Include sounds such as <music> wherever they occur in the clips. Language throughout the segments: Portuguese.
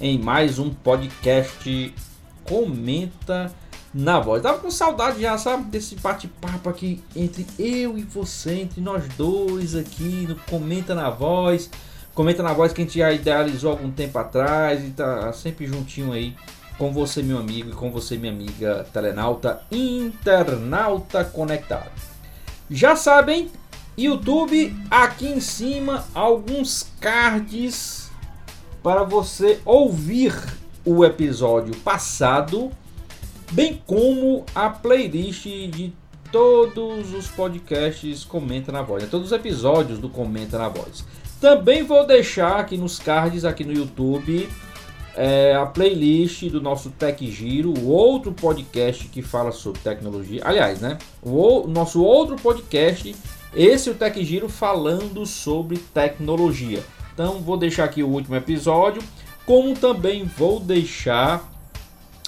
em mais um podcast Comenta na Voz. Tava com saudade já, sabe, desse bate-papo aqui entre eu e você, entre nós dois aqui no Comenta na Voz. Comenta na Voz que a gente já idealizou algum tempo atrás e tá sempre juntinho aí com você, meu amigo, e com você, minha amiga telenauta, internauta conectado. Já sabem, YouTube, aqui em cima, alguns cards para você ouvir o episódio passado, bem como a playlist de todos os podcasts Comenta na Voz, né? todos os episódios do Comenta na Voz. Também vou deixar aqui nos cards aqui no YouTube é, a playlist do nosso Tech Giro, o outro podcast que fala sobre tecnologia. Aliás, né? O, o nosso outro podcast, esse é o Tech Giro falando sobre tecnologia. Então vou deixar aqui o último episódio, como também vou deixar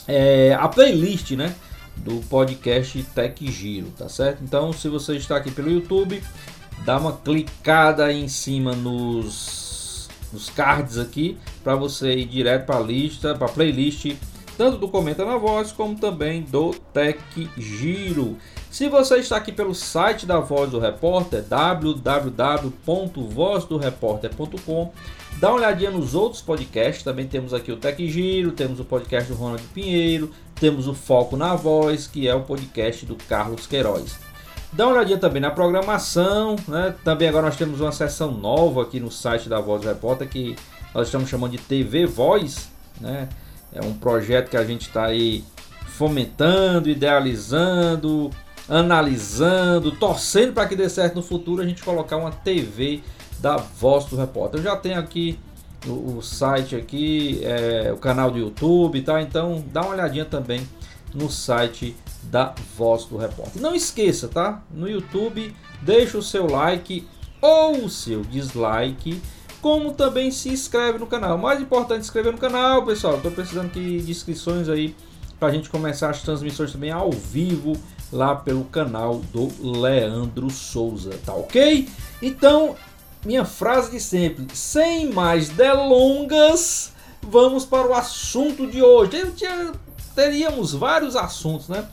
é, a playlist, né? Do podcast Tech Giro, tá certo? Então, se você está aqui pelo YouTube, dá uma clicada aí em cima nos, nos cards aqui para você ir direto para a lista, para a playlist, tanto do Comenta na Voz como também do Tech Giro. Se você está aqui pelo site da Voz do Repórter, www.vozdoreporter.com, dá uma olhadinha nos outros podcasts. Também temos aqui o Tec Giro, temos o podcast do Ronald Pinheiro, temos o Foco na Voz, que é o podcast do Carlos Queiroz. Dá uma olhadinha também na programação, né? Também agora nós temos uma seção nova aqui no site da Voz do Repórter que nós estamos chamando de TV Voz, né? É um projeto que a gente está aí fomentando, idealizando, analisando, torcendo para que dê certo no futuro, a gente colocar uma TV da Voz do Repórter. Eu já tenho aqui o, o site aqui, é, o canal do YouTube, tá? Então dá uma olhadinha também no site da Voz do Repórter. Não esqueça, tá? No YouTube, deixa o seu like ou o seu dislike, como também se inscreve no canal. Mais importante se inscrever no canal, pessoal. Estou precisando de inscrições aí para a gente começar as transmissões também ao vivo lá pelo canal do Leandro Souza, tá ok? Então, minha frase de sempre, sem mais delongas, vamos para o assunto de hoje. Tinha, teríamos vários assuntos, né?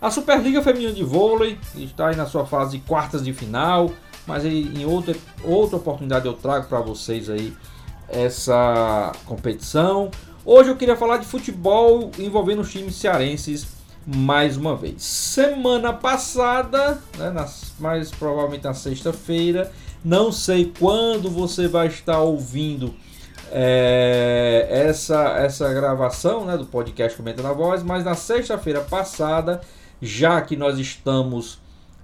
A Superliga Feminina de Vôlei está aí na sua fase de quartas de final, mas em outra, outra oportunidade eu trago para vocês aí essa competição. Hoje eu queria falar de futebol envolvendo os times cearenses mais uma vez. Semana passada, né, nas, mais provavelmente na sexta-feira, não sei quando você vai estar ouvindo é, essa, essa gravação né, do podcast Comenta na Voz, mas na sexta-feira passada, já que nós estamos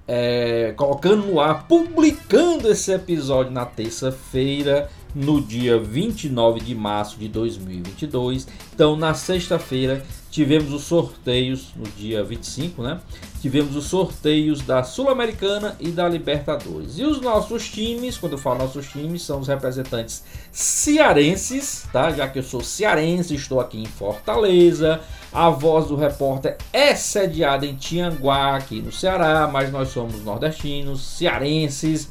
é, colocando no ar, publicando esse episódio na terça-feira, no dia 29 de março de 2022. Então, na sexta-feira, tivemos os sorteios no dia 25, né? Tivemos os sorteios da Sul-Americana e da Libertadores. E os nossos times, quando eu falo nossos times, são os representantes cearenses, tá? Já que eu sou cearense, estou aqui em Fortaleza. A voz do repórter é sediada em Tianguá, aqui no Ceará, mas nós somos nordestinos, cearenses.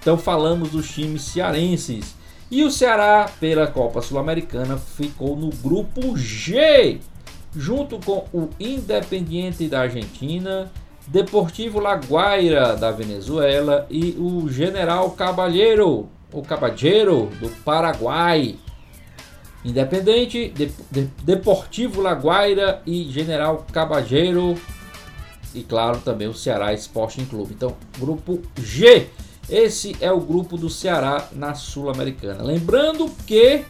Então falamos dos times cearenses. E o Ceará, pela Copa Sul-Americana, ficou no grupo G, junto com o Independiente da Argentina, Deportivo Laguaira da Venezuela e o General Caballero, o Caballero do Paraguai. Independente, de, de, Deportivo Laguaira e General Cabageiro. E claro, também o Ceará Sporting Clube. Então, grupo G. Esse é o grupo do Ceará na Sul-Americana. Lembrando que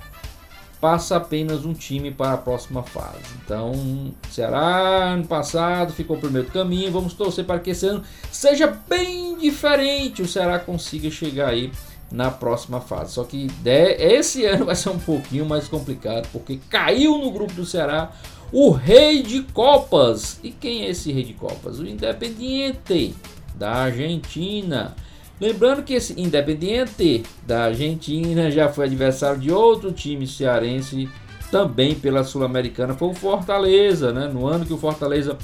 passa apenas um time para a próxima fase. Então, Ceará ano passado ficou primeiro do caminho. Vamos torcer para que esse ano seja bem diferente. O Ceará consiga chegar aí na próxima fase. Só que esse <laughs> ano vai ser um pouquinho mais complicado, porque caiu no grupo do Ceará o Rei de Copas. E quem é esse Rei de Copas? O Independiente da Argentina. Lembrando que esse Independiente da Argentina já foi adversário de outro time cearense também pela Sul-Americana, foi o Fortaleza, né? No ano que o Fortaleza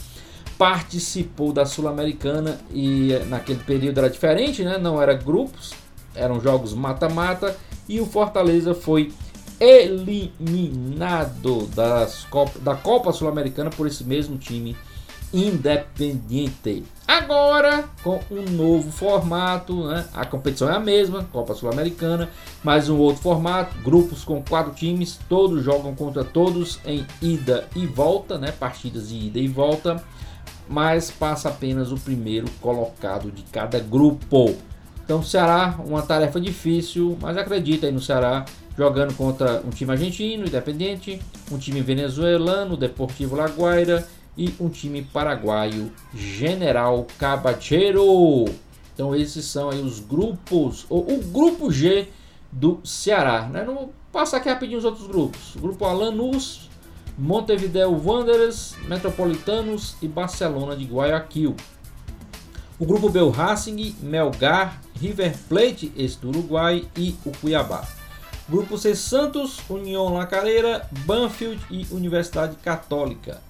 participou da Sul-Americana e naquele período era diferente, né? Não era grupos, eram jogos mata-mata e o Fortaleza foi eliminado das Copa, da Copa Sul-Americana por esse mesmo time Independiente. Agora, com um novo formato, né? a competição é a mesma, Copa Sul-Americana, mas um outro formato, grupos com quatro times, todos jogam contra todos em ida e volta, né? partidas de ida e volta, mas passa apenas o primeiro colocado de cada grupo. Então, Ceará, uma tarefa difícil, mas acredita aí no Ceará, jogando contra um time argentino, Independente, um time venezuelano, Deportivo Laguaira e um time paraguaio, General Cabacheiro. Então, esses são aí os grupos, ou o grupo G do Ceará. Né? Não, passar aqui rapidinho os outros grupos. O grupo Alanus, Montevideo Wanderers, Metropolitanos e Barcelona de Guayaquil. O grupo B, o Racing, Melgar, River Plate, esse do Uruguai, e o Cuiabá. Grupo C, Santos, União Lacareira, Banfield e Universidade Católica.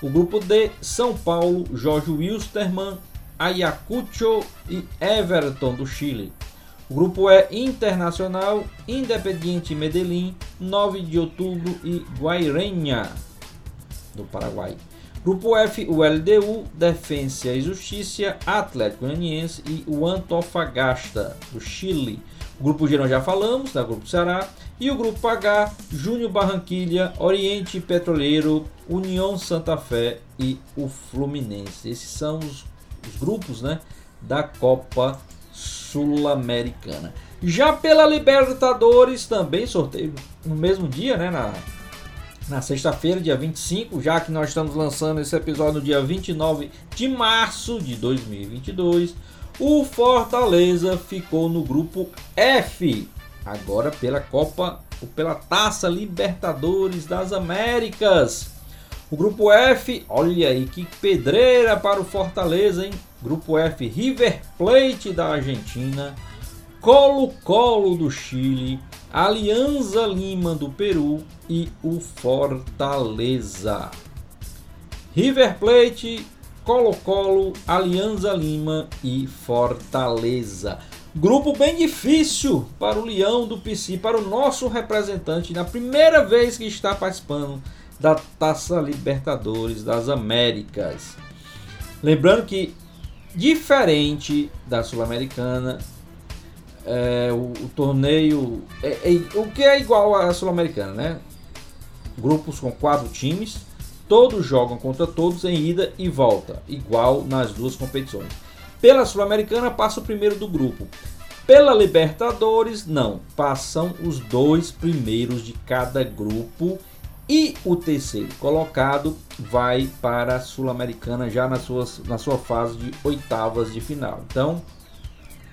O grupo D, São Paulo, Jorge Wilstermann, Ayacucho e Everton do Chile. O grupo E, Internacional, Independiente Medellín, 9 de outubro e Guairenha do Paraguai. Grupo F, o LDU, Defensa e Justiça, Atlético Goianiense e o Antofagasta, do Chile. O grupo G nós já falamos, da Grupo Ceará. E o grupo H, Júnior Barranquilha, Oriente Petroleiro, União Santa Fé e o Fluminense. Esses são os, os grupos né, da Copa Sul-Americana. Já pela Libertadores, também sorteio no mesmo dia, né, na na sexta-feira, dia 25, já que nós estamos lançando esse episódio no dia 29 de março de 2022, o Fortaleza ficou no grupo F, agora pela Copa ou pela Taça Libertadores das Américas. O grupo F, olha aí que pedreira para o Fortaleza, hein? Grupo F, River Plate da Argentina, Colo-Colo do Chile, Alianza Lima do Peru e o Fortaleza. River Plate, Colo-Colo, Alianza Lima e Fortaleza. Grupo bem difícil para o Leão do PC, para o nosso representante, na primeira vez que está participando da Taça Libertadores das Américas. Lembrando que, diferente da Sul-Americana, é, o, o, torneio. É, é, o que é igual à Sul-Americana, né? Grupos com quatro times, todos jogam contra todos em ida e volta, igual nas duas competições. Pela Sul-Americana passa o primeiro do grupo. Pela Libertadores, não. Passam os dois primeiros de cada grupo e o terceiro colocado vai para a Sul-Americana já nas suas, na sua fase de oitavas de final. Então,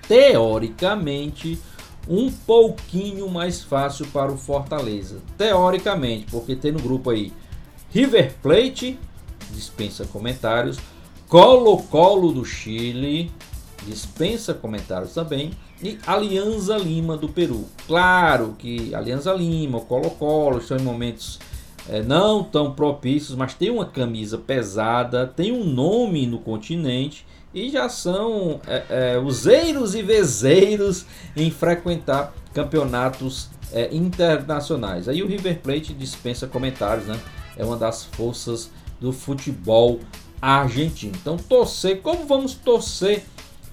teoricamente um pouquinho mais fácil para o Fortaleza. Teoricamente, porque tem no grupo aí River Plate, dispensa comentários, Colo-Colo do Chile, dispensa comentários também, e Alianza Lima do Peru. Claro que Alianza Lima, Colo-Colo estão em momentos é, não tão propícios, mas tem uma camisa pesada, tem um nome no continente e já são é, é, useiros e vezeiros em frequentar campeonatos é, internacionais. Aí o River Plate dispensa comentários, né? É uma das forças do futebol argentino. Então, torcer, como vamos torcer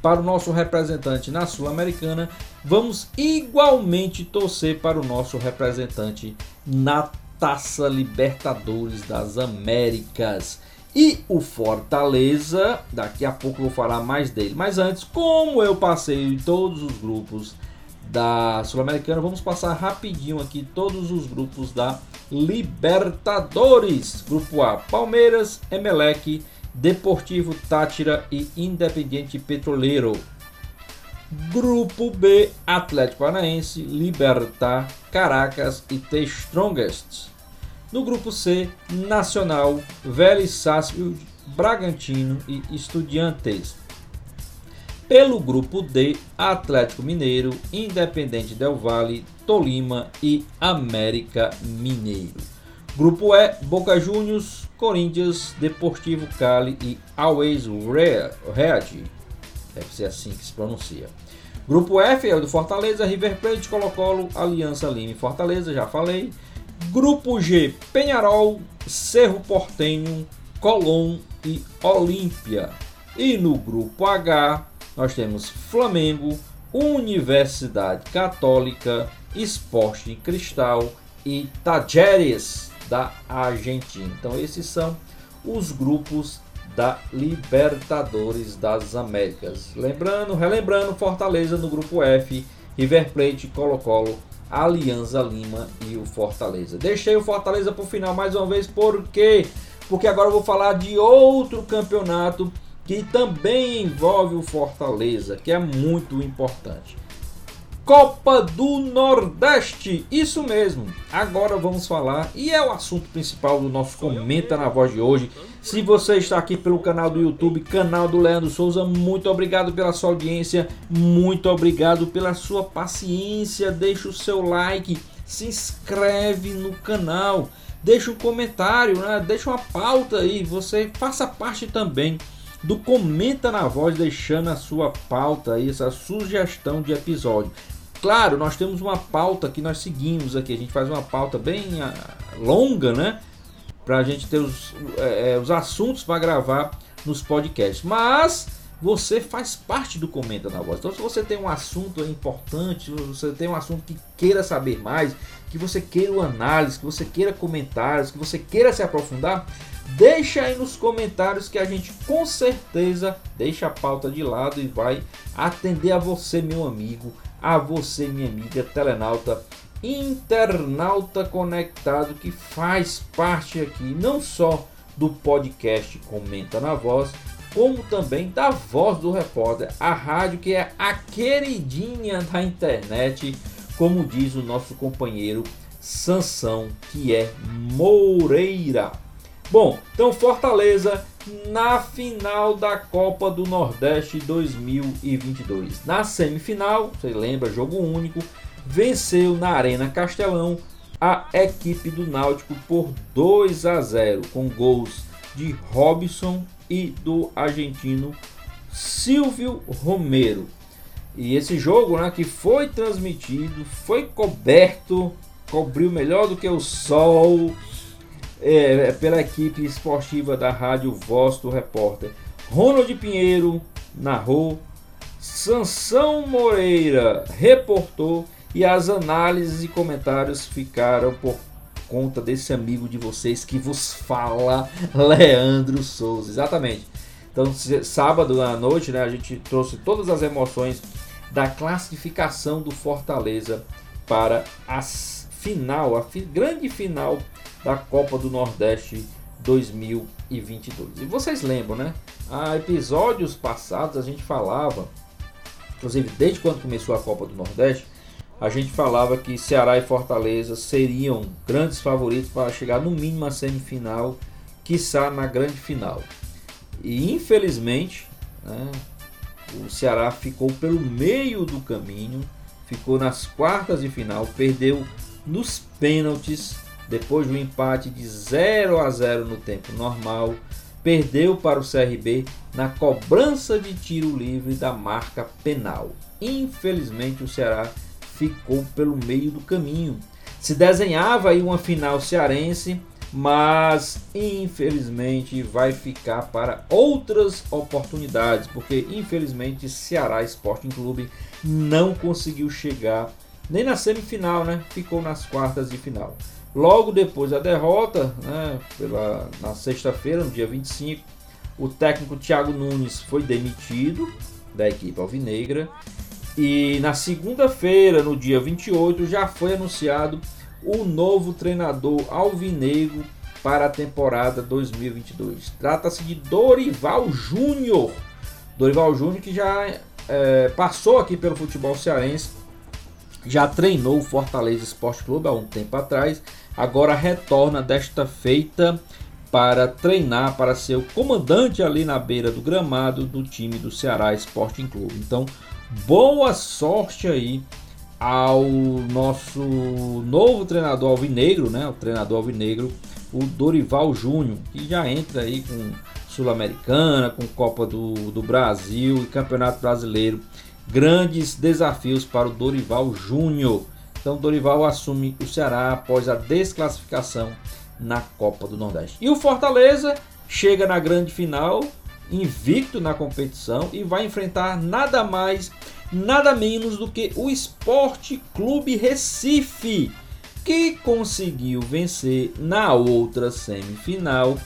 para o nosso representante na Sul-Americana, vamos igualmente torcer para o nosso representante na Taça Libertadores das Américas. E o Fortaleza, daqui a pouco eu vou falar mais dele. Mas antes, como eu passei em todos os grupos da Sul-Americana, vamos passar rapidinho aqui todos os grupos da Libertadores. Grupo A: Palmeiras, Emelec, Deportivo Tátira e Independiente Petroleiro. Grupo B: Atlético Paranaense, Libertar, Caracas e The Strongest. No grupo C, Nacional, Vélez Sarsfield, Bragantino e Estudiantes. Pelo grupo D, Atlético Mineiro, Independente Del Valle, Tolima e América Mineiro. Grupo E, Boca Juniors, Corinthians, Deportivo Cali e Always Red. Deve ser assim que se pronuncia. Grupo F é o do Fortaleza, River Plate, Colo-Colo, Aliança Lima e Fortaleza, já falei. Grupo G, Penharol, Cerro Portenho, Colón e Olímpia. E no grupo H, nós temos Flamengo, Universidade Católica, Esporte Cristal e Tajeres da Argentina. Então esses são os grupos da Libertadores das Américas. Lembrando, relembrando, Fortaleza no grupo F, River Plate, Colo-Colo, Alianza Lima e o Fortaleza. Deixei o Fortaleza para o final mais uma vez, por quê? Porque agora eu vou falar de outro campeonato que também envolve o Fortaleza, que é muito importante. Copa do Nordeste, isso mesmo. Agora vamos falar e é o assunto principal do nosso comenta na voz de hoje. Se você está aqui pelo canal do YouTube, canal do Leandro Souza, muito obrigado pela sua audiência, muito obrigado pela sua paciência. Deixa o seu like, se inscreve no canal, deixa um comentário, né? deixa uma pauta aí. Você faça parte também do Comenta na Voz, deixando a sua pauta aí, essa sugestão de episódio. Claro, nós temos uma pauta que nós seguimos aqui, a gente faz uma pauta bem ah, longa, né? Para a gente ter os, é, os assuntos para gravar nos podcasts. Mas você faz parte do Comenta na Voz. Então, se você tem um assunto importante, se você tem um assunto que queira saber mais, que você queira uma análise, que você queira comentários, que você queira se aprofundar, Deixa aí nos comentários que a gente com certeza deixa a pauta de lado e vai atender a você, meu amigo, a você, minha amiga, telenauta, internauta conectado que faz parte aqui não só do podcast Comenta na Voz, como também da Voz do Repórter, a rádio que é a queridinha da internet, como diz o nosso companheiro Sansão, que é Moreira. Bom, então Fortaleza na final da Copa do Nordeste 2022. Na semifinal, você lembra, jogo único, venceu na Arena Castelão a equipe do Náutico por 2 a 0 com gols de Robson e do argentino Silvio Romero. E esse jogo, né, que foi transmitido, foi coberto, cobriu melhor do que o sol é, é, pela equipe esportiva da Rádio Voz do Repórter. Ronald Pinheiro narrou, Sansão Moreira reportou e as análises e comentários ficaram por conta desse amigo de vocês que vos fala, <laughs> Leandro Souza. Exatamente. Então, sábado à noite, né, a gente trouxe todas as emoções da classificação do Fortaleza para a final, a grande final da Copa do Nordeste 2022. E vocês lembram, né? Há episódios passados a gente falava, inclusive desde quando começou a Copa do Nordeste, a gente falava que Ceará e Fortaleza seriam grandes favoritos para chegar no mínimo à semifinal, quiçá na grande final. E infelizmente, né, o Ceará ficou pelo meio do caminho, ficou nas quartas de final, perdeu nos pênaltis depois do empate de 0 a 0 no tempo normal, perdeu para o CRB na cobrança de tiro livre da marca penal. Infelizmente, o Ceará ficou pelo meio do caminho. Se desenhava aí uma final cearense, mas infelizmente vai ficar para outras oportunidades, porque infelizmente Ceará Sporting Clube não conseguiu chegar nem na semifinal, né? Ficou nas quartas de final. Logo depois da derrota, né, pela, na sexta-feira, no dia 25, o técnico Thiago Nunes foi demitido da equipe alvinegra. E na segunda-feira, no dia 28, já foi anunciado o novo treinador alvinegro para a temporada 2022. Trata-se de Dorival Júnior. Dorival Júnior que já é, passou aqui pelo futebol cearense, já treinou o Fortaleza Esporte Clube há um tempo atrás, agora retorna desta feita para treinar, para ser o comandante ali na beira do gramado do time do Ceará Sporting Clube. Então, boa sorte aí ao nosso novo treinador alvinegro, né? O treinador alvinegro, o Dorival Júnior, que já entra aí com Sul-Americana, com Copa do, do Brasil e Campeonato Brasileiro. Grandes desafios para o Dorival Júnior. Então, Dorival assume o Ceará após a desclassificação na Copa do Nordeste. E o Fortaleza chega na grande final, invicto na competição e vai enfrentar nada mais, nada menos do que o Esporte Clube Recife, que conseguiu vencer na outra semifinal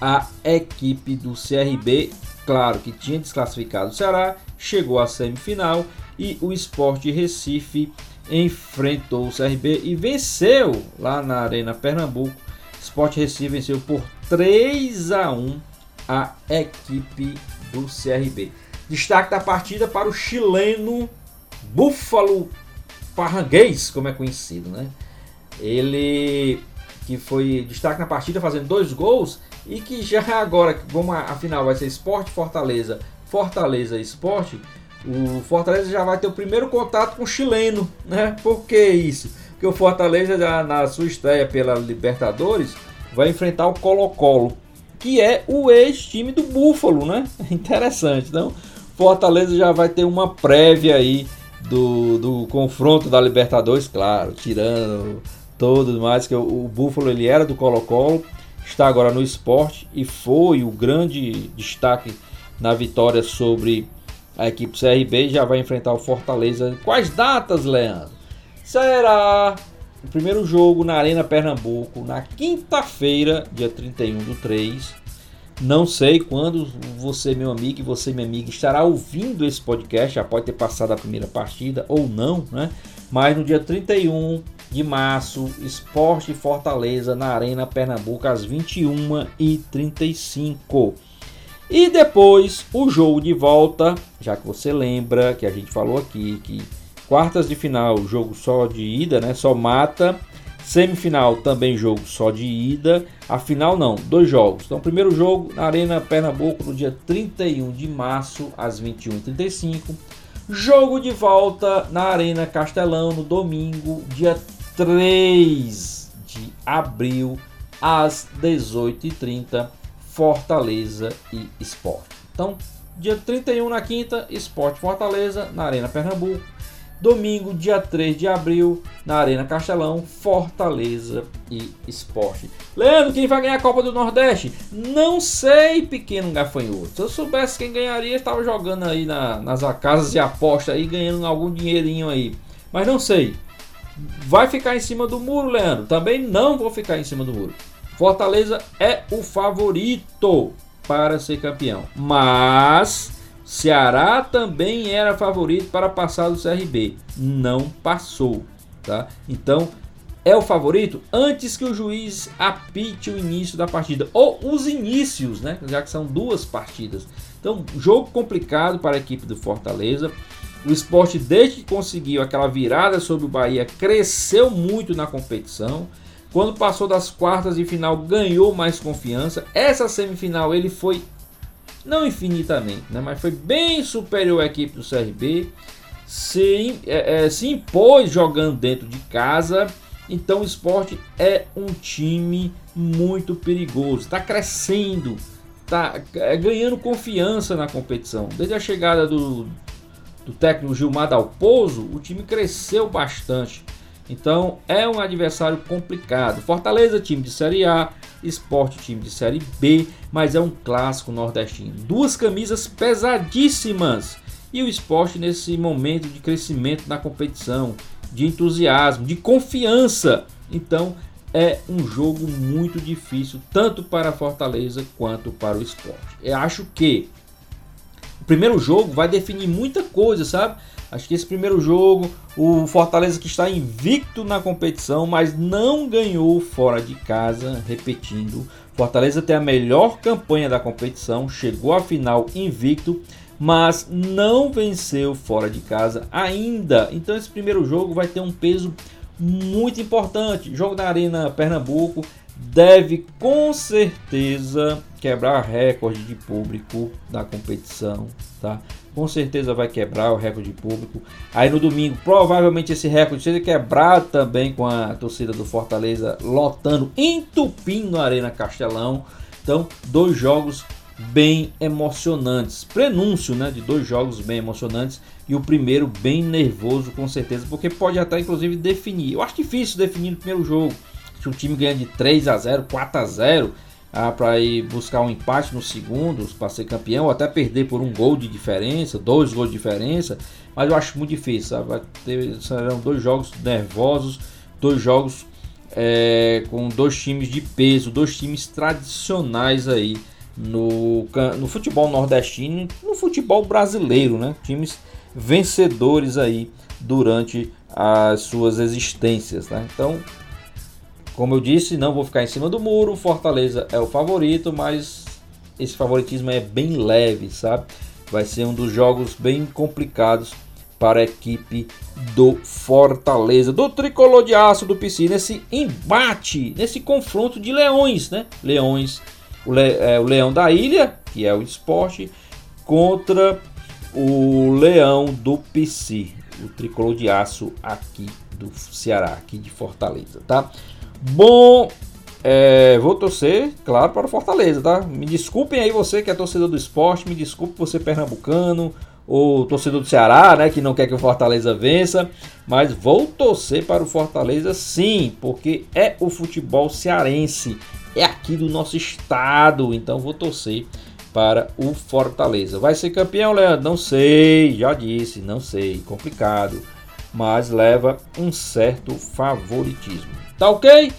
a equipe do CRB, claro que tinha desclassificado o Ceará, chegou à semifinal e o Esporte Recife enfrentou o CRB e venceu lá na Arena Pernambuco. Sport Recife venceu por 3 a 1 a equipe do CRB. Destaque da partida para o chileno Búfalo Parranguês, como é conhecido, né? Ele que foi destaque na partida fazendo dois gols e que já que como a, final vai ser Esporte Fortaleza, Fortaleza Esporte, o Fortaleza já vai ter o primeiro contato com o chileno, né? Por que isso? Porque o Fortaleza já na sua estreia pela Libertadores vai enfrentar o Colo-Colo, que é o ex-time do Búfalo, né? <laughs> Interessante. Então, Fortaleza já vai ter uma prévia aí do, do confronto da Libertadores, claro, tirando todo mais que o, o Búfalo ele era do Colo-Colo está agora no esporte e foi o grande destaque na vitória sobre a equipe CRB. Já vai enfrentar o Fortaleza. Quais datas, Leandro? Será o primeiro jogo na Arena Pernambuco na quinta-feira, dia 31 do 3. Não sei quando você, meu amigo, e você, minha amiga, estará ouvindo esse podcast. Já pode ter passado a primeira partida ou não, né? Mas no dia 31 de março, Esporte Fortaleza na Arena Pernambuco às 21h35. E depois o jogo de volta, já que você lembra que a gente falou aqui que quartas de final, jogo só de ida, né? Só mata. Semifinal também jogo só de ida. A final não, dois jogos. Então, primeiro jogo na Arena Pernambuco no dia 31 de março às 21h35. Jogo de volta na Arena Castelão no domingo, dia 3 de abril, às 18h30, Fortaleza e Esporte. Então, dia 31 na quinta, Esporte Fortaleza, na Arena Pernambuco. Domingo, dia 3 de abril, na Arena Castelão, Fortaleza e Esporte. Leandro, quem vai ganhar a Copa do Nordeste? Não sei, pequeno gafanhoto. Se eu soubesse quem ganharia, estava jogando aí na, nas casas de aposta aí, ganhando algum dinheirinho aí. Mas não sei. Vai ficar em cima do muro, Leandro? Também não vou ficar em cima do muro. Fortaleza é o favorito para ser campeão. Mas Ceará também era favorito para passar do CRB. Não passou, tá? Então, é o favorito antes que o juiz apite o início da partida ou os inícios, né? Já que são duas partidas. Então, jogo complicado para a equipe do Fortaleza. O esporte, desde que conseguiu aquela virada sobre o Bahia, cresceu muito na competição. Quando passou das quartas de final, ganhou mais confiança. Essa semifinal ele foi, não infinitamente, né, mas foi bem superior à equipe do CRB. Se, é, é, se impôs jogando dentro de casa. Então o esporte é um time muito perigoso. Está crescendo, está é, ganhando confiança na competição. Desde a chegada do, do técnico Gilmar Dalpozo, o time cresceu bastante. Então é um adversário complicado. Fortaleza, time de Série A, Esporte, time de Série B, mas é um clássico nordestino. Duas camisas pesadíssimas. E o esporte nesse momento de crescimento na competição, de entusiasmo, de confiança. Então é um jogo muito difícil, tanto para a Fortaleza quanto para o esporte. Eu acho que o primeiro jogo vai definir muita coisa, sabe? Acho que esse primeiro jogo, o Fortaleza que está invicto na competição, mas não ganhou fora de casa, repetindo. Fortaleza tem a melhor campanha da competição, chegou à final invicto, mas não venceu fora de casa ainda. Então esse primeiro jogo vai ter um peso muito importante. Jogo da Arena Pernambuco deve com certeza quebrar recorde de público da competição, tá? Com certeza vai quebrar o recorde de público. Aí no domingo, provavelmente esse recorde seja quebrado também com a torcida do Fortaleza lotando, entupindo a Arena Castelão. Então, dois jogos bem emocionantes. Prenúncio, né, de dois jogos bem emocionantes e o primeiro bem nervoso com certeza, porque pode até inclusive definir. Eu acho difícil definir no primeiro jogo. Se um time ganha de 3 a 0, 4 a 0, ah, para ir buscar um empate no segundo para ser campeão, ou até perder por um gol de diferença, dois gols de diferença, mas eu acho muito difícil. Sabe? Vai ter, serão dois jogos nervosos, dois jogos é, com dois times de peso, dois times tradicionais aí no, no futebol nordestino, no futebol brasileiro, né? Times vencedores aí durante as suas existências, né? Então como eu disse, não vou ficar em cima do muro. Fortaleza é o favorito, mas esse favoritismo é bem leve, sabe? Vai ser um dos jogos bem complicados para a equipe do Fortaleza, do tricolor de aço do PC, nesse embate, nesse confronto de leões, né? Leões, o, le, é, o leão da ilha, que é o esporte, contra o leão do PC, o tricolor de aço aqui do Ceará, aqui de Fortaleza, tá? Bom, é, vou torcer, claro, para o Fortaleza, tá? Me desculpem aí você que é torcedor do esporte, me desculpe você pernambucano ou torcedor do Ceará, né, que não quer que o Fortaleza vença, mas vou torcer para o Fortaleza sim, porque é o futebol cearense, é aqui do nosso estado, então vou torcer para o Fortaleza. Vai ser campeão, Leandro? Não sei, já disse, não sei, complicado, mas leva um certo favoritismo. Tá ok?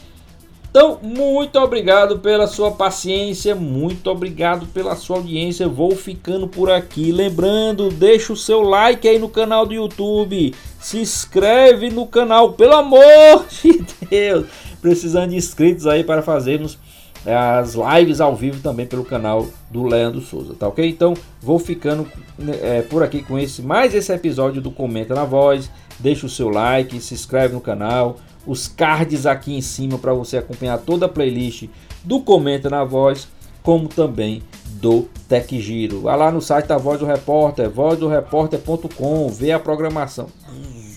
Então, muito obrigado pela sua paciência, muito obrigado pela sua audiência. Vou ficando por aqui. Lembrando, deixa o seu like aí no canal do YouTube. Se inscreve no canal, pelo amor de <laughs> Deus. Precisando de inscritos aí para fazermos as lives ao vivo também pelo canal do Leandro Souza, tá ok? Então vou ficando né, é, por aqui com esse mais esse episódio do Comenta na Voz. Deixa o seu like, se inscreve no canal os cards aqui em cima para você acompanhar toda a playlist do Comenta na Voz, como também do Tech Giro. Vá lá no site da Voz do Repórter, vozdoreporter.com, vê a programação.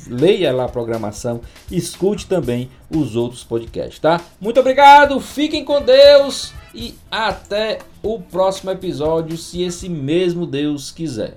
Leia lá a programação, escute também os outros podcasts, tá? Muito obrigado, fiquem com Deus e até o próximo episódio, se esse mesmo Deus quiser.